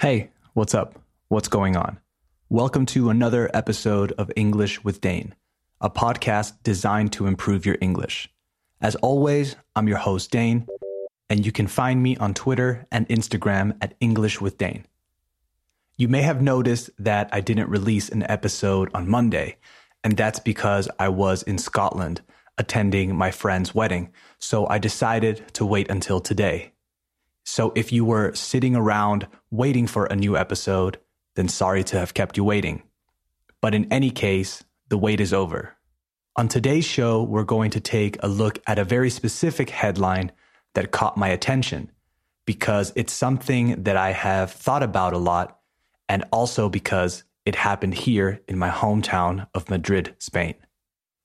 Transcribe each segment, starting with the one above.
Hey, what's up? What's going on? Welcome to another episode of English with Dane, a podcast designed to improve your English. As always, I'm your host, Dane, and you can find me on Twitter and Instagram at English with Dane. You may have noticed that I didn't release an episode on Monday, and that's because I was in Scotland attending my friend's wedding, so I decided to wait until today. So if you were sitting around waiting for a new episode, then sorry to have kept you waiting. But in any case, the wait is over. On today's show, we're going to take a look at a very specific headline that caught my attention because it's something that I have thought about a lot and also because it happened here in my hometown of Madrid, Spain.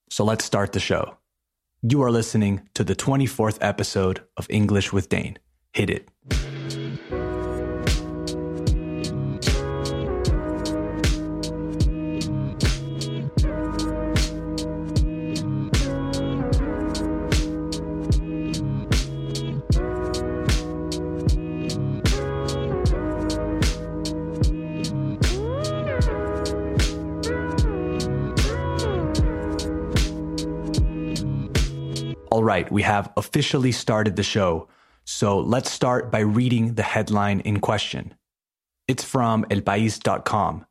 So let's start the show. You are listening to the 24th episode of English with Dane. Hit it. All right, we have officially started the show. So let's start by reading the headline in question. It's from elpais.com.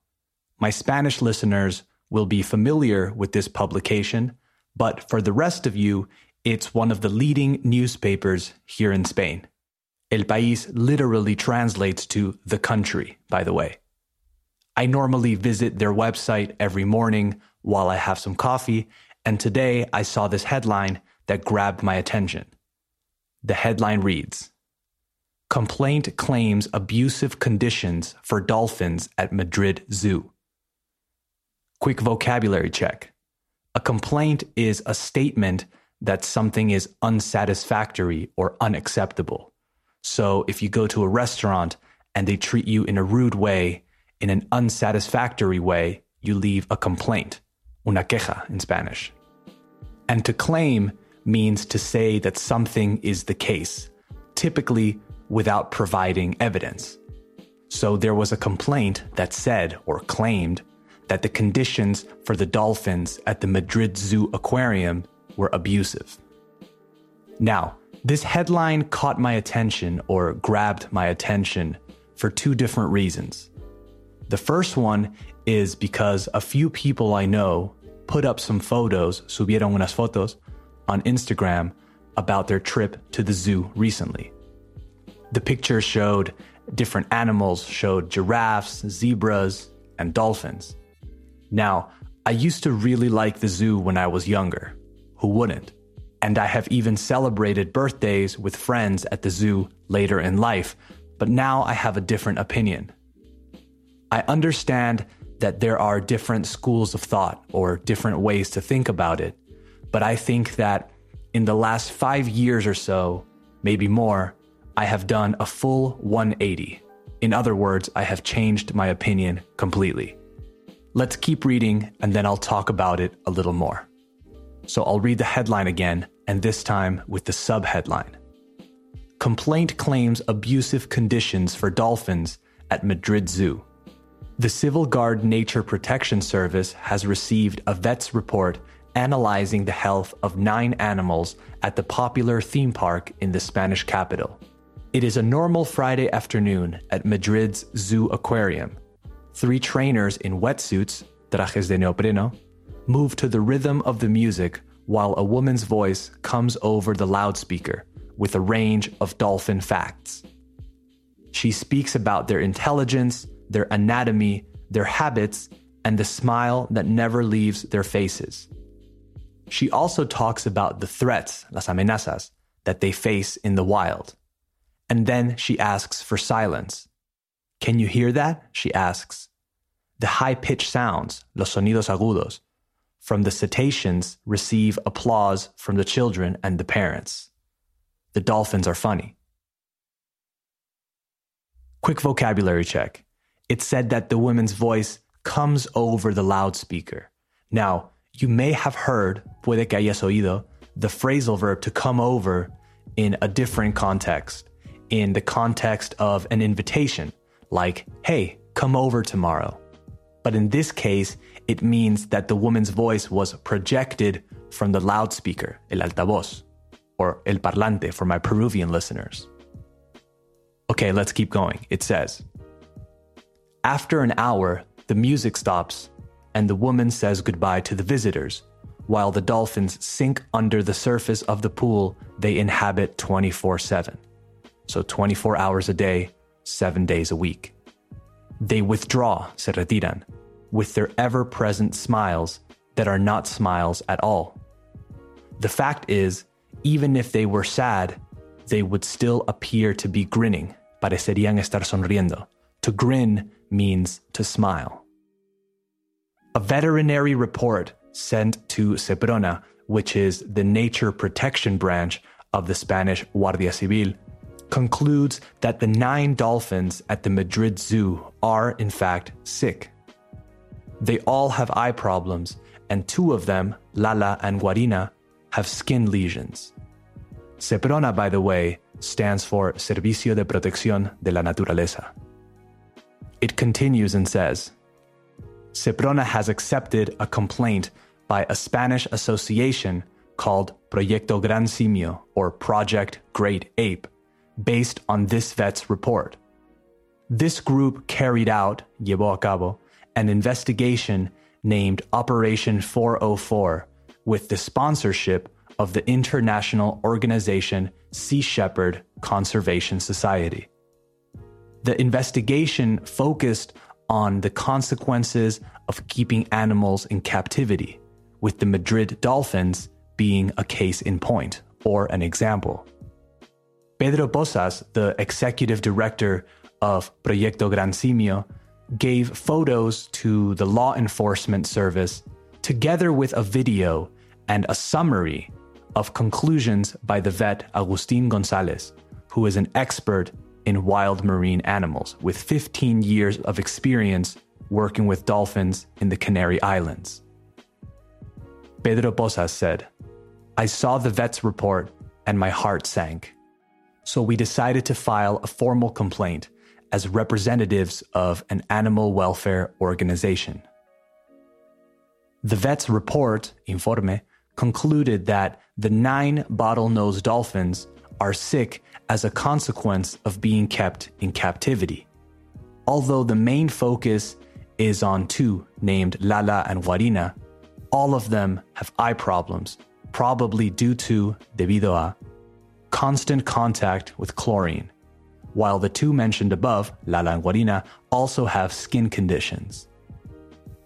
My Spanish listeners will be familiar with this publication, but for the rest of you, it's one of the leading newspapers here in Spain. El País literally translates to the country, by the way. I normally visit their website every morning while I have some coffee, and today I saw this headline that grabbed my attention. The headline reads Complaint claims abusive conditions for dolphins at Madrid Zoo. Quick vocabulary check. A complaint is a statement that something is unsatisfactory or unacceptable. So if you go to a restaurant and they treat you in a rude way, in an unsatisfactory way, you leave a complaint, una queja in Spanish. And to claim means to say that something is the case, typically without providing evidence. So there was a complaint that said or claimed that the conditions for the dolphins at the Madrid Zoo aquarium were abusive. Now, this headline caught my attention or grabbed my attention for two different reasons. The first one is because a few people I know put up some photos, subieron unas fotos, on Instagram about their trip to the zoo recently. The pictures showed different animals, showed giraffes, zebras, and dolphins. Now, I used to really like the zoo when I was younger. Who wouldn't? And I have even celebrated birthdays with friends at the zoo later in life, but now I have a different opinion. I understand that there are different schools of thought or different ways to think about it, but I think that in the last five years or so, maybe more, I have done a full 180. In other words, I have changed my opinion completely. Let's keep reading and then I'll talk about it a little more. So I'll read the headline again, and this time with the subheadline Complaint claims abusive conditions for dolphins at Madrid Zoo. The Civil Guard Nature Protection Service has received a vet's report analyzing the health of nine animals at the popular theme park in the Spanish capital. It is a normal Friday afternoon at Madrid's Zoo Aquarium. Three trainers in wetsuits, trajes de neopreno, move to the rhythm of the music while a woman's voice comes over the loudspeaker with a range of dolphin facts. She speaks about their intelligence, their anatomy, their habits, and the smile that never leaves their faces. She also talks about the threats, las amenazas, that they face in the wild. And then she asks for silence. Can you hear that? She asks. The high pitched sounds, los sonidos agudos, from the cetaceans receive applause from the children and the parents. The dolphins are funny. Quick vocabulary check. It said that the woman's voice comes over the loudspeaker. Now, you may have heard, puede que hayas oído, the phrasal verb to come over in a different context, in the context of an invitation. like, hey, come over tomorrow. But in this case, it means that the woman's voice was projected from the loudspeaker, el altavoz, or el parlante for my Peruvian listeners. Okay, let's keep going. It says After an hour, the music stops and the woman says goodbye to the visitors, while the dolphins sink under the surface of the pool they inhabit 24 7. So 24 hours a day, 7 days a week. They withdraw, se retiran, with their ever present smiles that are not smiles at all. The fact is, even if they were sad, they would still appear to be grinning. Parecerían estar sonriendo. To grin means to smile. A veterinary report sent to Seprona, which is the nature protection branch of the Spanish Guardia Civil, concludes that the nine dolphins at the Madrid Zoo are, in fact, sick. They all have eye problems, and two of them, Lala and Guarina, have skin lesions. Seprona, by the way, stands for Servicio de Protección de la Naturaleza. It continues and says Seprona has accepted a complaint by a Spanish association called Proyecto Gran Simio or Project Great Ape, based on this vet's report. This group carried out, llevó a cabo, an investigation named Operation 404 with the sponsorship of the international organization Sea Shepherd Conservation Society. The investigation focused on the consequences of keeping animals in captivity, with the Madrid dolphins being a case in point or an example. Pedro Pozas, the executive director of Proyecto Gran Simio, gave photos to the law enforcement service together with a video and a summary of conclusions by the vet Agustin Gonzalez, who is an expert in wild marine animals with 15 years of experience working with dolphins in the Canary Islands. Pedro Pozas said, I saw the vet's report and my heart sank. So we decided to file a formal complaint as representatives of an animal welfare organization. The vet's report, Informe, concluded that the nine bottlenose dolphins are sick as a consequence of being kept in captivity. Although the main focus is on two named Lala and Guarina, all of them have eye problems, probably due to, debido a, constant contact with chlorine, while the two mentioned above, Lala and Guarina, also have skin conditions.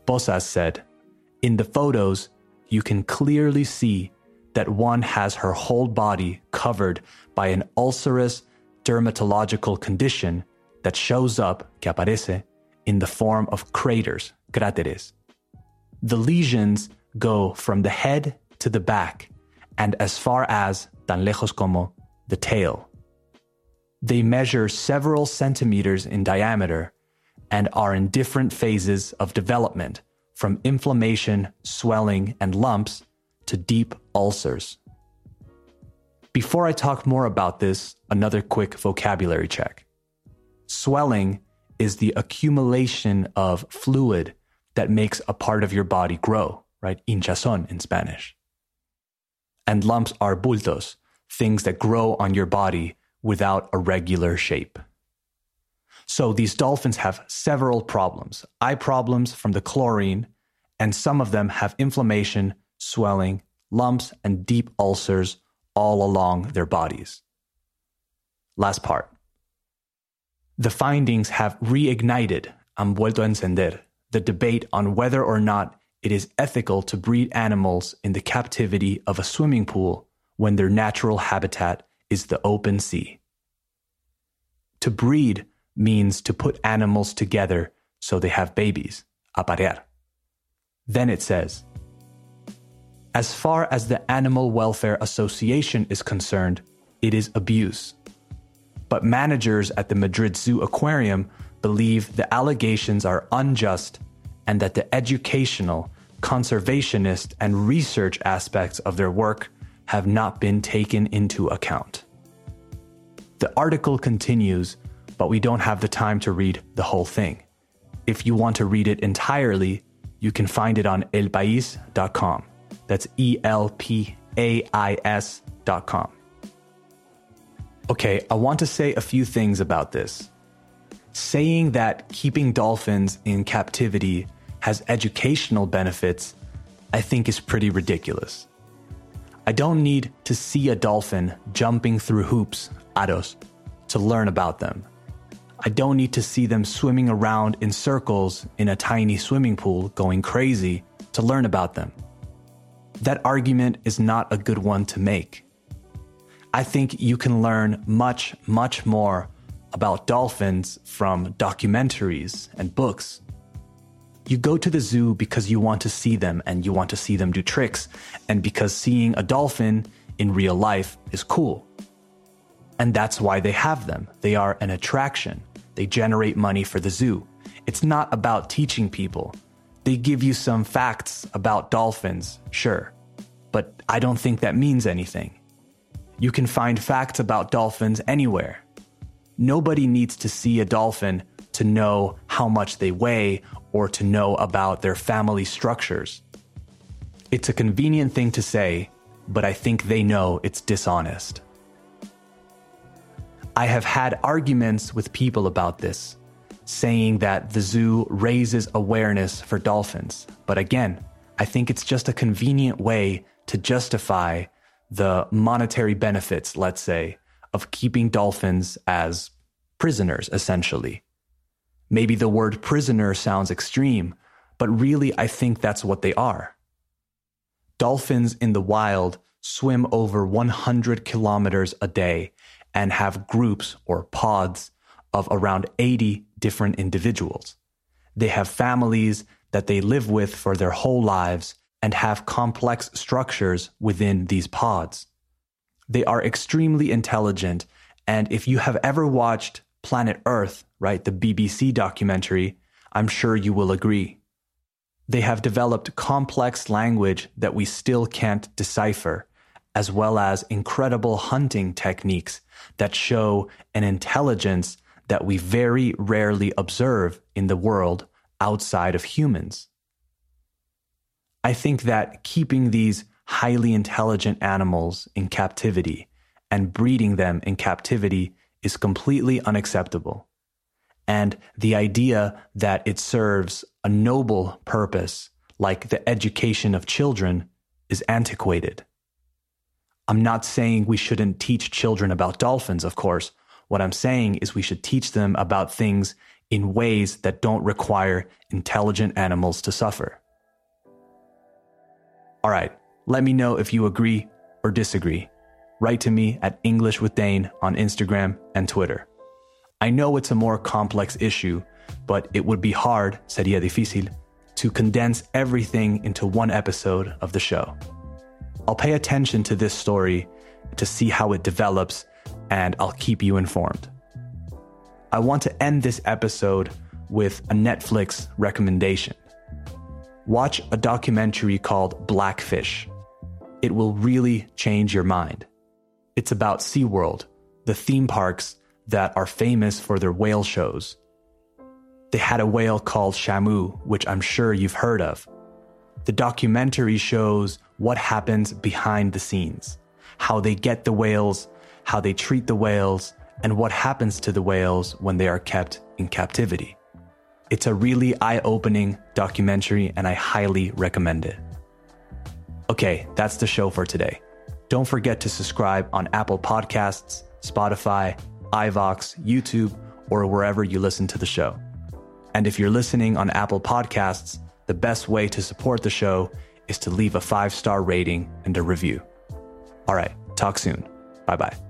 Pozas said, In the photos, you can clearly see that one has her whole body covered by an ulcerous dermatological condition that shows up, que aparece, in the form of craters, cráteres. The lesions go from the head to the back and as far as, tan lejos como, the tail. They measure several centimeters in diameter and are in different phases of development from inflammation, swelling, and lumps to deep ulcers. Before I talk more about this, another quick vocabulary check. Swelling is the accumulation of fluid that makes a part of your body grow, right? Hinchazón in Spanish. And lumps are bultos, things that grow on your body without a regular shape. So these dolphins have several problems eye problems from the chlorine, and some of them have inflammation, swelling, lumps, and deep ulcers all along their bodies. Last part. The findings have reignited, han vuelto a encender, the debate on whether or not it is ethical to breed animals in the captivity of a swimming pool when their natural habitat is the open sea. To breed means to put animals together so they have babies, aparear. Then it says, as far as the Animal Welfare Association is concerned, it is abuse. But managers at the Madrid Zoo Aquarium believe the allegations are unjust and that the educational, conservationist, and research aspects of their work have not been taken into account. The article continues but we don't have the time to read the whole thing. If you want to read it entirely, you can find it on elpais.com. That's E L P A I S dot com. Okay, I want to say a few things about this. Saying that keeping dolphins in captivity has educational benefits, I think is pretty ridiculous. I don't need to see a dolphin jumping through hoops, aros, to learn about them. I don't need to see them swimming around in circles in a tiny swimming pool going crazy to learn about them. That argument is not a good one to make. I think you can learn much, much more about dolphins from documentaries and books. You go to the zoo because you want to see them and you want to see them do tricks, and because seeing a dolphin in real life is cool. And that's why they have them. They are an attraction. They generate money for the zoo. It's not about teaching people. They give you some facts about dolphins, sure, but I don't think that means anything. You can find facts about dolphins anywhere. Nobody needs to see a dolphin to know how much they weigh or to know about their family structures. It's a convenient thing to say, but I think they know it's dishonest. I have had arguments with people about this, saying that the zoo raises awareness for dolphins. But again, I think it's just a convenient way to justify the monetary benefits, let's say, of keeping dolphins as prisoners, essentially. Maybe the word prisoner sounds extreme, but really I think that's what they are. Dolphins in the wild swim over 100 kilometers a day and have groups or pods of around 80 different individuals. They have families that they live with for their whole lives and have complex structures within these pods. They are extremely intelligent, and if you have ever watched Planet Earth, right, the BBC documentary, I'm sure you will agree. They have developed complex language that we still can't decipher, as well as incredible hunting techniques that show an intelligence that we very rarely observe in the world outside of humans. I think that keeping these highly intelligent animals in captivity and breeding them in captivity is completely unacceptable. And the idea that it serves a noble purpose, like the education of children, is antiquated. I'm not saying we shouldn't teach children about dolphins, of course. What I'm saying is we should teach them about things in ways that don't require intelligent animals to suffer. All right, let me know if you agree or disagree. Write to me at English with Dane on Instagram and Twitter. I know it's a more complex issue, but it would be hard, sería difícil, to condense everything into one episode of the show. I'll pay attention to this story to see how it develops, and I'll keep you informed. I want to end this episode with a Netflix recommendation. Watch a documentary called Blackfish. It will really change your mind. It's about SeaWorld, the theme parks that are famous for their whale shows. They had a whale called Shamu, which I'm sure you've heard of. The documentary shows what happens behind the scenes, how they get the whales, how they treat the whales, and what happens to the whales when they are kept in captivity. It's a really eye opening documentary, and I highly recommend it. Okay, that's the show for today. Don't forget to subscribe on Apple Podcasts, Spotify, iVoox, YouTube, or wherever you listen to the show. And if you're listening on Apple Podcasts, the best way to support the show is to leave a five star rating and a review. All right, talk soon. Bye bye.